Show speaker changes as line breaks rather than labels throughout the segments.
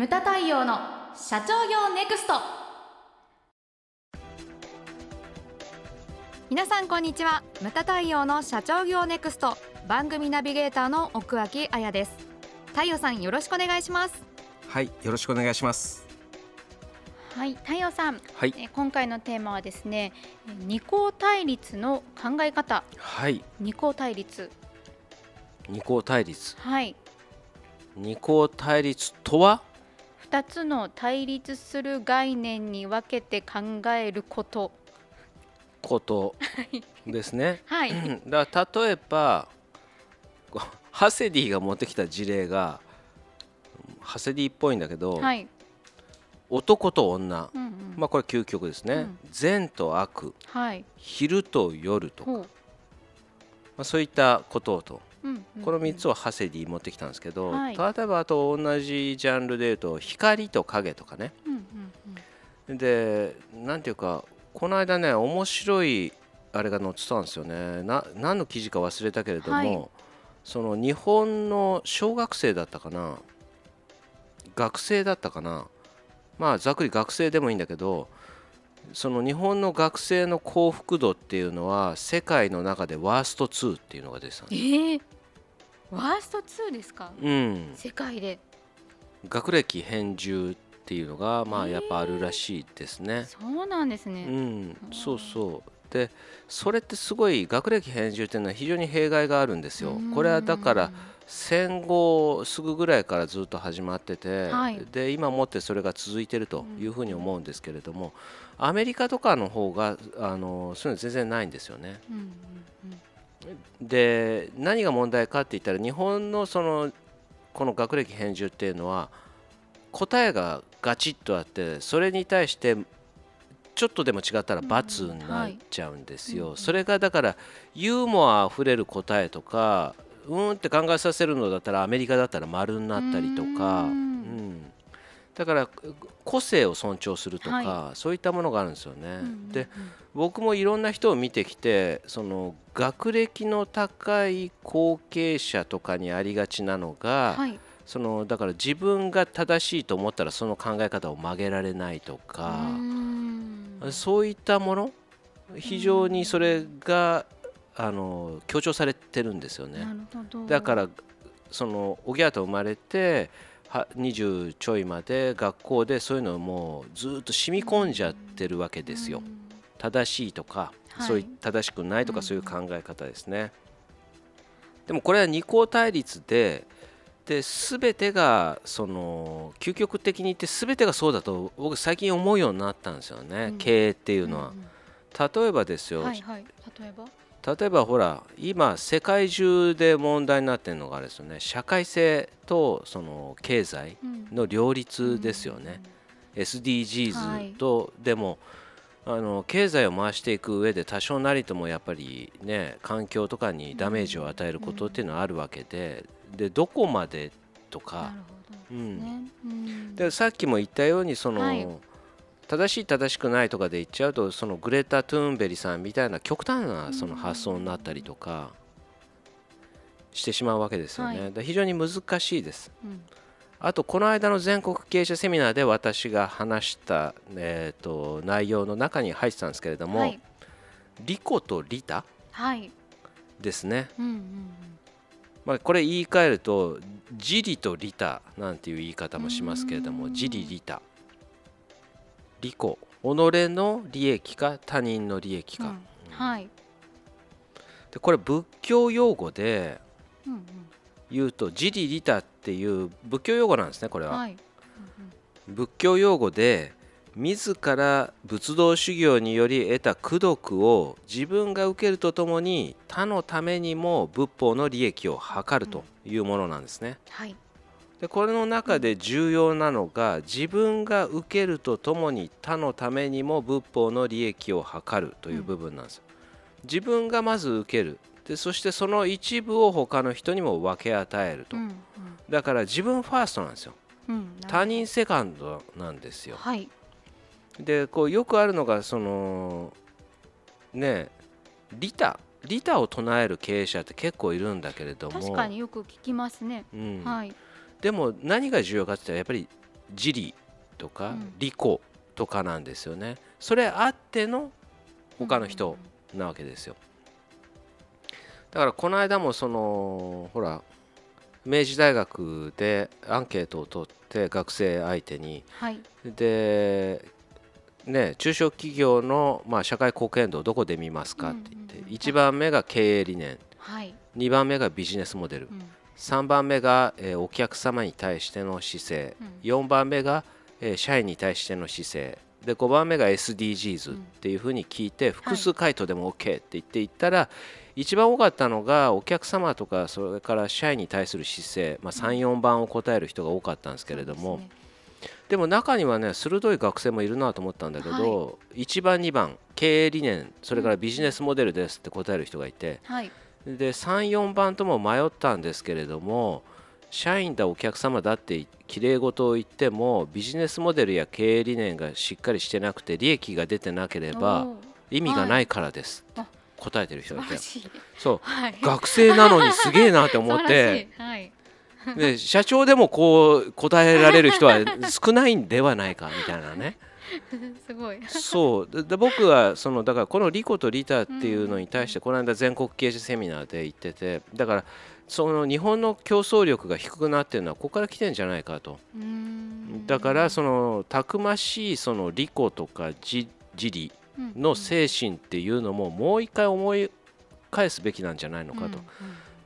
ムタ太陽の社長業ネクスト。皆さんこんにちは。ムタ太陽の社長業ネクスト。番組ナビゲーターの奥脇彩です。太陽さんよろしくお願いします。
はいよろしくお願いします。
はい太陽さん、
はい。
え今回のテーマはですねえ二項対立の考え方。
はい。
二項対立。
二項対立。
はい。
二項対立とは？
二つの対立する概念に分けて考えること。
こと。ですね。
はい。
だから例えばハセディが持ってきた事例がハセディっぽいんだけど、
はい。
男と女。
うんうん。
まあこれ究極ですね、
うん。
善と悪。
はい。
昼と夜とか、まあ、そういったこととこの3つをハセディ持ってきたんですけど、
はい。
例えばあと同じジャンルでいうと光と影とかね。でなんていうかこの間ね面白いあれが載ってたんですよね。な何の記事か忘れたけれども、
はい。
その日本の小学生だったかな。学生だったかな。まあざっくり学生でもいいんだけどその日本の学生の幸福度っていうのは世界の中でワースト2っていうのが出てたん
え
です
ー、ワースト2ですか？
うん、
世界で。
学歴返上っていうのがまあやっぱあるらしいですね。
そうなんですね、
うん、そうそう。でそれってすごい学歴返上っていうのは非常に弊害があるんですよ。これはだから戦後すぐぐらいからずっと始まってて、
はい。
で今もってそれが続いてるというふうに思うんですけれども、アメリカとかの方があのそういうの全然ないんですよね。
うんうんうん。
で何が問題かって言ったら日本のそのこの学歴返上っていうのは答えがガチッとあってそれに対してちょっとでも違ったら罰になっちゃうんですよ。
うんはい
それがだからユーモアあふれる答えとかうーんって考えさせるのだったらアメリカだったら丸になったりとか、
う
うん。んだから個性を尊重するとか、
は
そういったものがあるんですよね。
うんうんうん。
で僕もいろんな人を見てきてその学歴の高い後継者とかにありがちなのが、
はい。
そのだから自分が正しいと思ったらその考え方を曲げられないとかそういったもの？非常にそれがあの強調されてるんですよね。だからそのおぎゃーと生まれては20ちょいまで学校でそういうのをもうずっと染み込んじゃってるわけですよ。正しいとか、
はい。
そういう正しくないとか
うん
そういう考え方ですね。でもこれは二項対立でで全てがその究極的に言って全てがそうだと僕最近思うようになったんですよね、
うん。
経営っていう
うん
のは。
うん。
例えばですよ、
はいはい。例えば？
例えばほら今世界中で問題になってるのがあれですよね。社会性とその経済
うん
の両立ですよね、SDGs と、でもあの経済を回していく上で多少なりともやっぱりね環境とかにダメージを与えることっていうのはあるわけででどこまでと
な
か
うん。
でさっきも言ったようにその、
はい
正しい正しくないとかで言っちゃうとそのグレタ・トゥーンベリさんみたいな極端なその発想になったりとかしてしまうわけですよね。
はい。
で非常に難しいです。
うん。
あとこの間の全国経営者セミナーで私が話した、えー、と内容の中に入ってたんですけれども、
はい。
リコとリタ？
はい。
ですね、
うんうん
まあ、これ言い換えるとジリとリタなんていう言い方もしますけれど
うん。
もジリリタリコ己の利益か他人の利益か、
うん。はい。
でこれ仏教用語で
うんうん。
言うとジリリタっていう仏教用語なんですねこれは。
はい。
仏教用語で自ら仏道修行により得た功徳を自分が受けるとともに他のためにも仏法の利益を図るというものなんですね。
はい
でこれの中で重要なのが自分が受けるとともに他のためにも仏法の利益を図るという部分なんです。自分がまず受ける。でそしてその一部を他の人にも分け与えると、
うん
だから自分ファーストなんですよ。
うんうん
他人セカンドなんですよ。
はい。
でこうよくあるのがそのね利他。利他を唱える経営者って結構いるんだけれども。
確かによく聞きますね。
うん。
はい
でも何が重要かって言ったらやっぱり自利とか
うん。
利己とかなんですよね。それあっての他の人なわけですよ。だからこの間もそのほら明治大学でアンケートを取って学生相手に。
はい。
でね中小企業のまあ社会貢献度をどこで見ますかって言って
うんうんうん。
1番目が経営理念。
はい、
2番目がビジネスモデル。
うん
3番目が、えーお客様に対しての姿勢。
うん。
4番目が、えー社員に対しての姿勢。で5番目が SDGs っていうふうに聞いて、複数回答でも OK って言っていったら、一番多かったのがお客様とかそれから社員に対する姿勢、まあ、34番を答える人が多かったんですけれども、
で
も中にはね鋭い学生もいるなと思ったんだけど、1番2番経営理念それからビジネスモデルですって答える人がいて、
はい
で34番とも迷ったんですけれども社員だお客様だってきれい事を言ってもビジネスモデルや経営理念がしっかりしてなくて利益が出てなければ意味がないからです。って
あ
答えてる人がいて。そう。
はい。
学生なのにすげえなって思って
い。はい。
で社長でもこう答えられる人は少ないんではないかみたいなね
すごい。
そう。でで僕はそのだからこのリコとリタっていうのに対してこの間全国経営者セミナーで言っててだからその日本の競争力が低くなってるのはここから来てんじゃないかと。だからそのたくましいそのリコとか自自利の精神っていうのももう一回思い返すべきなんじゃないのかと、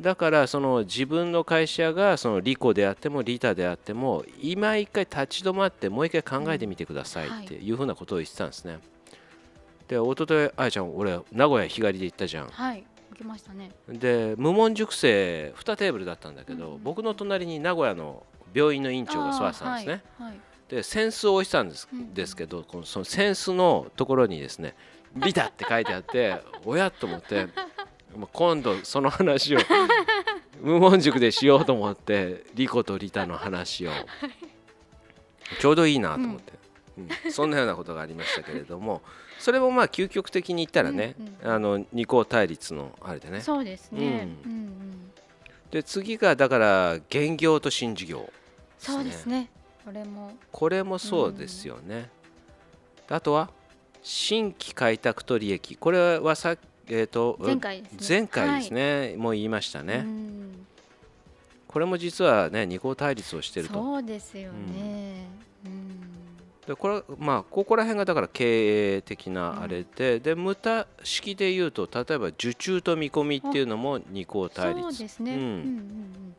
だからその自分の会社がそのリコであってもリタであっても今一回立ち止まってもう一回考えてみてくださいっていうふうなことを言ってたんですね。で一昨日あやちゃん俺名古屋日帰りで行ったじゃん。
はい行きましたね
で無門塾生2テーブルだったんだけど、
うん
僕の隣に名古屋の病院の院長が座ってたんですね。
あーはいはい
で扇子を置いてたんです,、
うん
ですけどこのその扇子のところにですね「ビタ」って書いてあって おやと思ってまあ今度その話を 無門塾でしようと思ってリコとリタの話をちょうどいいなと思って、うん。そんなようなことがありましたけれどもそれもまあ究極的に言ったらね、
うん
あの二項対立のあれでね。
そうですね。
う
うんうん。
で次がだから現業と新事業。
そうですね。これも。
これもそうですよね。あとは新規開拓と利益。これはさえー、と
前回ですね。
前回ですね、もう言いました
はい
ね、
うん。
これも実はね二項対立をしていると。
そうですよね。うん。
でこれまあここら辺がだから経営的なあれで、で無駄式で言うと例えば受注と見込みっていうのも二項対立。
そうですね。
う
うんんうん。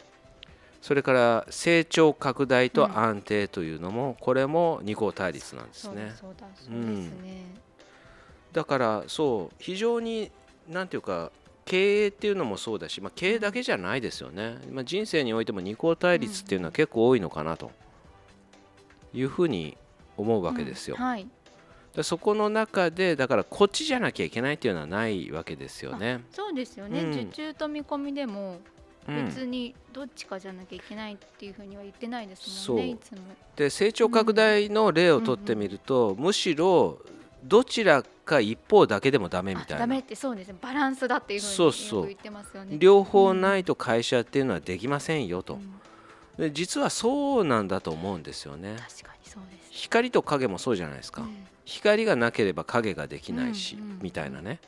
それから成長拡大と安定というのも、これも二項対立なんですね。
そうだ。そうだ。そうですね
だからそう非常になんていうか経営っていうのもそうだし、まあ、経営だけじゃないですよね、まあ、人生においても二項対立っていうのは結構多いのかなと。いうふうに思うわけですよ。
うん。はい。
でそこの中でだからこっちじゃなきゃいけないっていうのはないわけですよね。
そうですよね。
うん。
受注と見込みでも
うん。
別にどっちかじゃなきゃいけないっていうふうには言ってないですもんね
そう。
いつも。
で成長拡大の例をとってみると、むしろどちらか一方だけでもダメみたいな。
あダメってそうですね。バランスだっていうふうに
そうそう。
言ってますよね。
両方ないと会社っていうのはできませんよと。
う。ん。
で実はそうなんだと思うんですよね。
確かにそうです。
光と影もそうじゃないですか、
うん。
光がなければ影ができないし、
うんうん
みたいなね、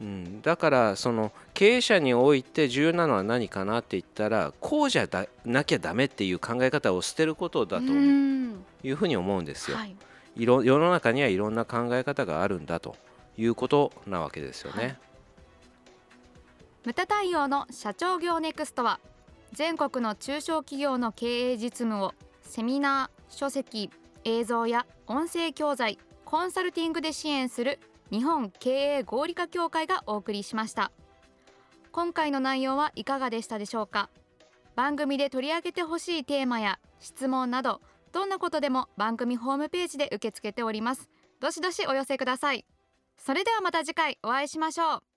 うん、だからその経営者において重要なのは何かなって言ったらこうじゃだなきゃダメっていう考え方を捨てることだと
う。ん。
いうふうに思うんですよ、
はい
いろ世の中にはいろんな考え方があるんだということなわけですよね、
はい。
無駄対応の社長業ネクストは全国の中小企業の経営実務をセミナー書籍映像や音声教材コンサルティングで支援する日本経営合理化協会がお送りしました。今回の内容はいかがでしたでしょうか？番組で取り上げてほしいテーマや質問などどんなことでも番組ホームページで受け付けております。どしどしお寄せください。それではまた次回お会いしましょう。